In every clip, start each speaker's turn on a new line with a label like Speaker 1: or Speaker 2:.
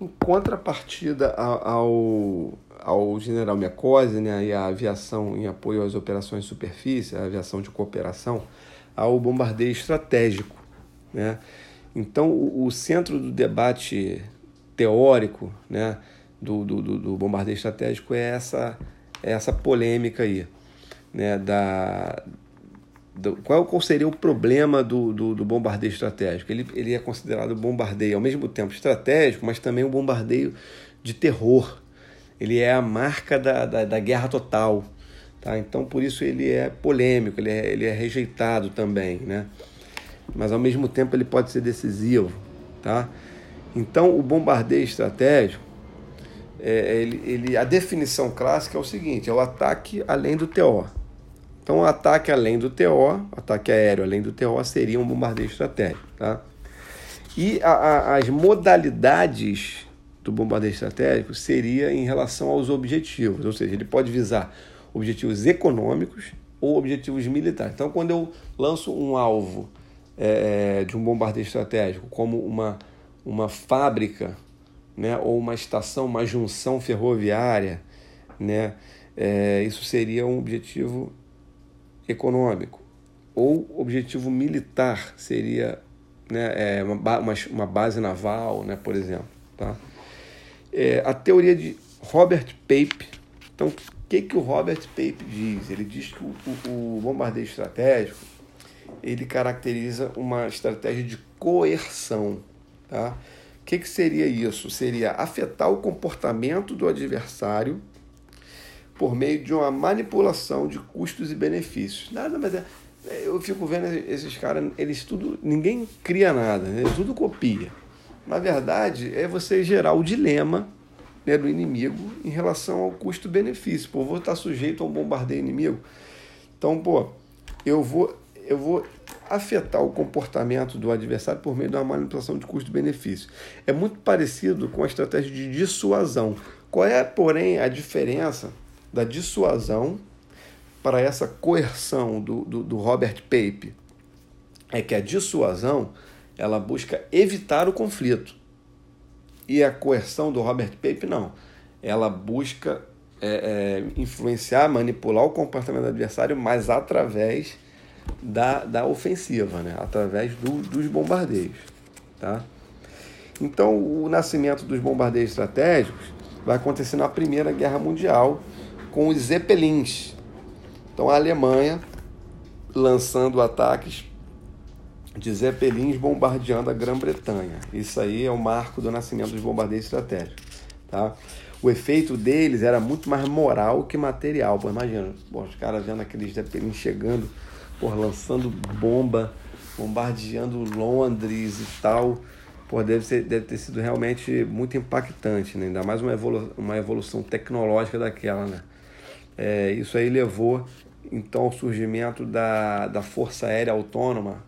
Speaker 1: Em contrapartida ao, ao general Mecose né, e a aviação em apoio às operações de superfície, a aviação de cooperação, ao bombardeio estratégico. Né? Então, o, o centro do debate teórico né, do, do, do, bombardeio estratégico é essa, é essa polêmica aí, né, da, do, qual, seria o problema do, do, do, bombardeio estratégico? Ele, ele é considerado bombardeio ao mesmo tempo estratégico, mas também um bombardeio de terror. Ele é a marca da, da, da guerra total. Tá? Então, por isso ele é polêmico, ele é, ele é rejeitado também. Né? Mas ao mesmo tempo ele pode ser decisivo. Tá? Então, o bombardeio estratégico, é, ele, ele, a definição clássica é o seguinte: é o ataque além do TO. Então, o ataque além do TO, ataque aéreo além do TO, seria um bombardeio estratégico. Tá? E a, a, as modalidades do bombardeio estratégico seria em relação aos objetivos, ou seja, ele pode visar objetivos econômicos ou objetivos militares. Então, quando eu lanço um alvo é, de um bombardeio estratégico, como uma, uma fábrica, né, ou uma estação, uma junção ferroviária, né, é, isso seria um objetivo econômico. Ou objetivo militar seria né, é, uma, uma, base naval, né, por exemplo. Tá? É, a teoria de Robert Pape. Então, o que, que o Robert Pape diz? Ele diz que o, o, o bombardeio estratégico ele caracteriza uma estratégia de coerção. Tá? O que, que seria isso? Seria afetar o comportamento do adversário por meio de uma manipulação de custos e benefícios. Nada mais é. Eu fico vendo esses caras, eles tudo. Ninguém cria nada, né? eles tudo copia. Na verdade, é você gerar o dilema né, do inimigo em relação ao custo-benefício. Pô, vou estar sujeito a um bombardeio inimigo. Então, pô, eu vou, eu vou afetar o comportamento do adversário por meio de uma manipulação de custo-benefício. É muito parecido com a estratégia de dissuasão. Qual é, porém, a diferença da dissuasão para essa coerção do, do, do Robert Pape. É que a dissuasão ela busca evitar o conflito. E a coerção do Robert Pape não. Ela busca é, é, influenciar manipular o comportamento do adversário mas através da, da ofensiva né? Através do, dos bombardeios tá? Então o nascimento dos bombardeios estratégicos vai acontecer na primeira guerra mundial com os Zeppelins. Então a Alemanha lançando ataques de Zeppelins bombardeando a Grã-Bretanha. Isso aí é o marco do nascimento dos bombardeios estratégicos. Tá? O efeito deles era muito mais moral que material. Pô, imagina, pô, os caras vendo aqueles Zeppelins chegando, pô, lançando bomba, bombardeando Londres e tal. Pô, deve, ser, deve ter sido realmente muito impactante, né? ainda mais uma, evolu uma evolução tecnológica daquela. Né? É, isso aí levou então ao surgimento da, da Força Aérea Autônoma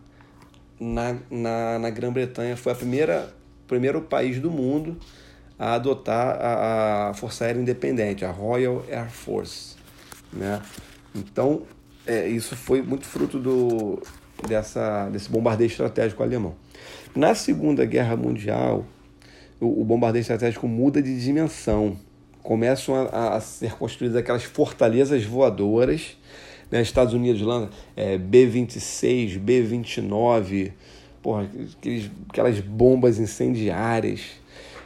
Speaker 1: na, na, na Grã-Bretanha. Foi a primeira primeiro país do mundo a adotar a, a Força Aérea Independente, a Royal Air Force. Né? Então, é, isso foi muito fruto do, dessa, desse bombardeio estratégico alemão. Na Segunda Guerra Mundial, o, o bombardeio estratégico muda de dimensão começam a, a ser construídas aquelas fortalezas voadoras. Né? Estados Unidos lança é, B-26, B-29, porra, aqueles, aquelas bombas incendiárias.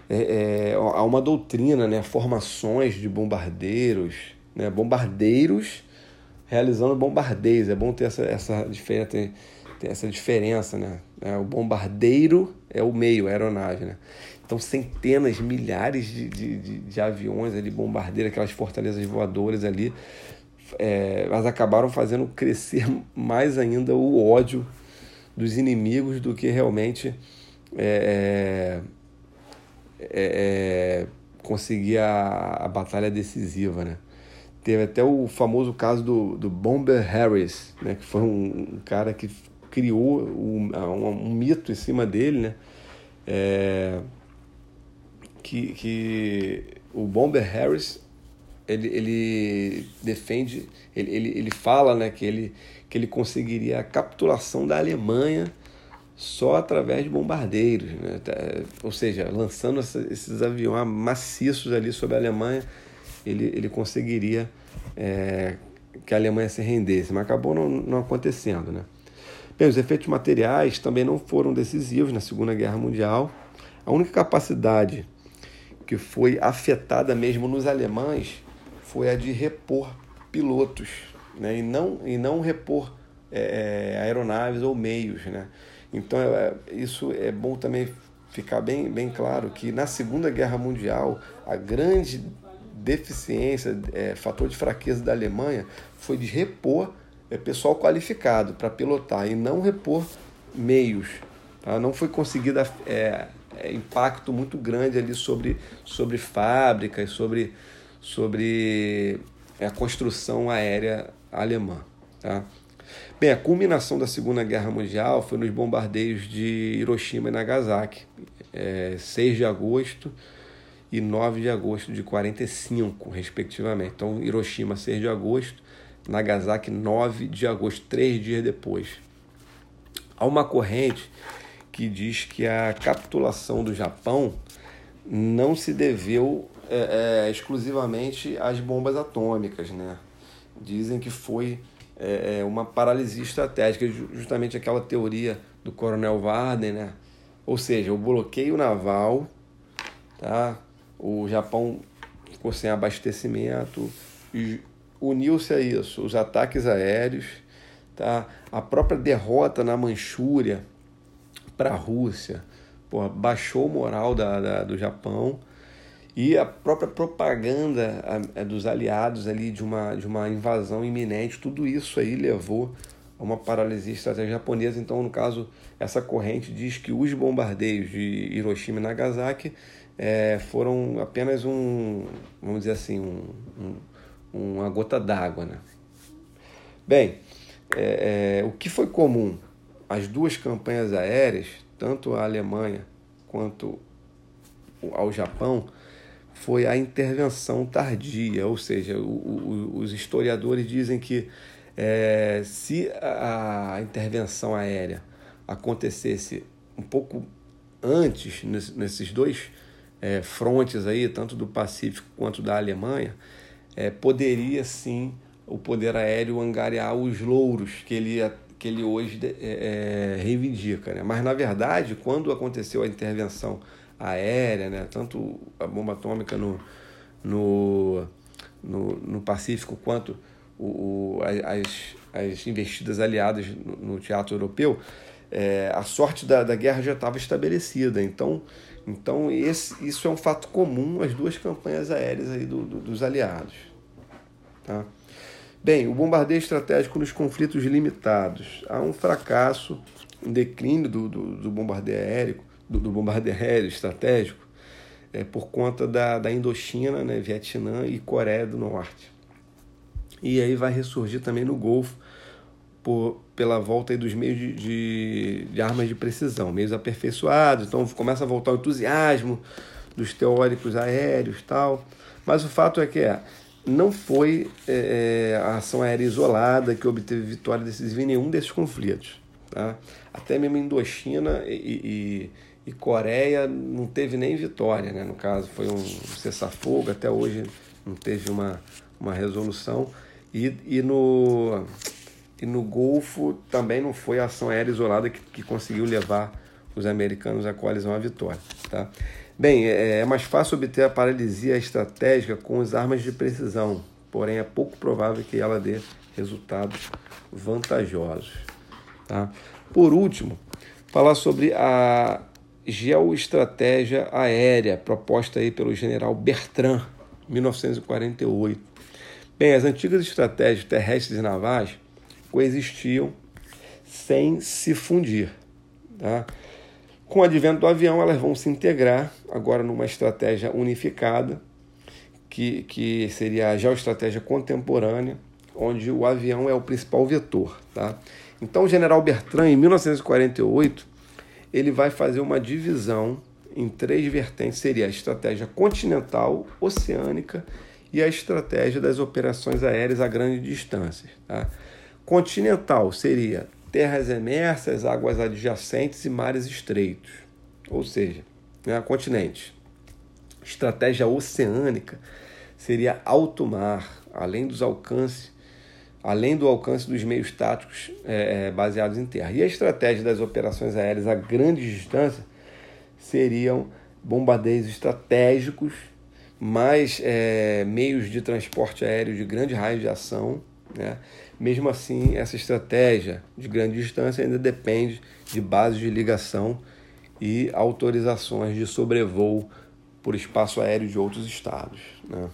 Speaker 1: É, é, há uma doutrina, né? formações de bombardeiros, né? bombardeiros realizando bombardeios. É bom ter essa, essa, diferença, ter, ter essa diferença. Né? É, o bombardeiro é o meio, a aeronave. Né? Então, centenas, milhares de, de, de, de aviões ali, bombardeiros, aquelas fortalezas voadoras ali, é, acabaram fazendo crescer mais ainda o ódio dos inimigos do que realmente é, é, é, conseguir a, a batalha decisiva, né? Teve até o famoso caso do, do Bomber Harris, né? Que foi um, um cara que criou um, um, um, mito em cima dele, né? É, que, que o Bomber Harris ele, ele defende, ele, ele, ele fala né, que, ele, que ele conseguiria a capitulação da Alemanha só através de bombardeiros, né? Tá, ou seja, lançando esses aviões maciços ali sobre a Alemanha, ele, ele conseguiria é, que a Alemanha se rendesse, mas acabou não, não acontecendo. Né? Bem, os efeitos materiais também não foram decisivos na Segunda Guerra Mundial. A única capacidade que foi afetada mesmo nos alemães foi a de repor pilotos, né? e, não, e não repor é, é aeronaves ou meios. Né? Então, é, isso é bom também ficar bem, bem claro que na Segunda Guerra Mundial, a grande deficiência, é, fator de fraqueza da Alemanha foi de repor é, pessoal qualificado para pilotar e não repor meios. Tá? Não foi conseguido é, é, impacto muito grande ali sobre, sobre fábricas, sobre, sobre a construção aérea alemã. Tá? Bem, a culminação da Segunda Guerra Mundial foi nos bombardeios de Hiroshima e Nagasaki, é, 6 de agosto e 9 de agosto de 45, respectivamente. Então, Hiroshima, 6 de agosto, Nagasaki, 9 de agosto, três dias depois. Há uma corrente que diz que a capitulação do Japão não se deveu é, é, exclusivamente às bombas atômicas, né? Dizem que foi é, é, uma paralisia estratégica, justamente aquela teoria do Coronel Warden, né? Ou seja, o bloqueio naval, tá? O Japão ficou sem abastecimento, uniu-se a isso os ataques aéreos, tá? A própria derrota na Manchúria para a Rússia, porra, baixou o moral da, da do Japão e a própria propaganda dos aliados ali de uma, de uma invasão iminente, tudo isso aí levou uma paralisia estratégica japonesa. Então, no caso, essa corrente diz que os bombardeios de Hiroshima e Nagasaki é, foram apenas um, vamos dizer assim, um, um, uma gota d'água. Né? Bem, é, é, o que foi comum? As duas campanhas aéreas, tanto a Alemanha quanto ao Japão, foi a intervenção tardia, ou seja, o, o, os historiadores dizem que é, se a, intervenção aérea acontecesse um pouco antes nesses dois é, frontes aí, tanto do Pacífico quanto da Alemanha, é, poderia sim o poder aéreo angariar os louros que ele, que ele hoje é, é, reivindica. Né? Mas, na verdade, quando aconteceu a intervenção aérea, né? tanto a bomba atômica no, no, no, no Pacífico quanto o, o, as, as investidas aliadas no, no teatro europeu, é, a sorte da, da guerra já estava estabelecida. Então, então esse, isso é um fato comum às duas campanhas aéreas aí do, do, dos aliados. Tá? Bem, o bombardeio estratégico nos conflitos limitados. Há um fracasso, um declínio do, do, do bombardeio aéreo do, do bombardeio aéreo estratégico é, por conta da, da Indochina, né, Vietnã e Coreia do Norte. E aí vai ressurgir também no Golfo por, pela volta dos meios de, de, de armas de precisão, meios aperfeiçoados, então começa a voltar o entusiasmo dos teóricos aéreos tal. Mas o fato é que é, não foi é, é a ação aérea isolada que obteve vitória decisiva em nenhum desses conflitos. Tá? Até mesmo Indochina e, e, e Coreia não teve nem vitória, né? No caso, foi um cessar-fogo, até hoje não teve uma, uma resolução. E, e, no, e no Golfo também não foi a ação aérea isolada que, que conseguiu levar os americanos à coalizão à vitória. Tá? Bem, é, é mais fácil obter a paralisia estratégica com as armas de precisão, porém é pouco provável que ela dê resultados vantajosos. Tá? Por último, falar sobre a geoestratégia aérea, proposta aí pelo general Bertrand, 1948. Bem, as antigas estratégias terrestres e navais coexistiam sem se fundir. Tá? Com o advento do avião, elas vão se integrar agora numa estratégia unificada, que, que seria a geoestratégia contemporânea, onde o avião é o principal vetor. Tá? Então, o general Bertrand, em 1948, ele vai fazer uma divisão em três vertentes: seria a estratégia continental, oceânica e a estratégia das operações aéreas a grandes distâncias. Tá? Continental seria terras emersas, águas adjacentes e mares estreitos, ou seja, né, continente. Estratégia oceânica seria alto mar, além dos alcances, além do alcance dos meios táticos é, baseados em terra. E a estratégia das operações aéreas a grande distância seriam bombardeios estratégicos, mais é, meios de transporte aéreo de grande raio de ação. Né? Mesmo assim, essa estratégia de grande distância ainda depende de bases de ligação e autorizações de sobrevoo por espaço aéreo de outros estados. Né?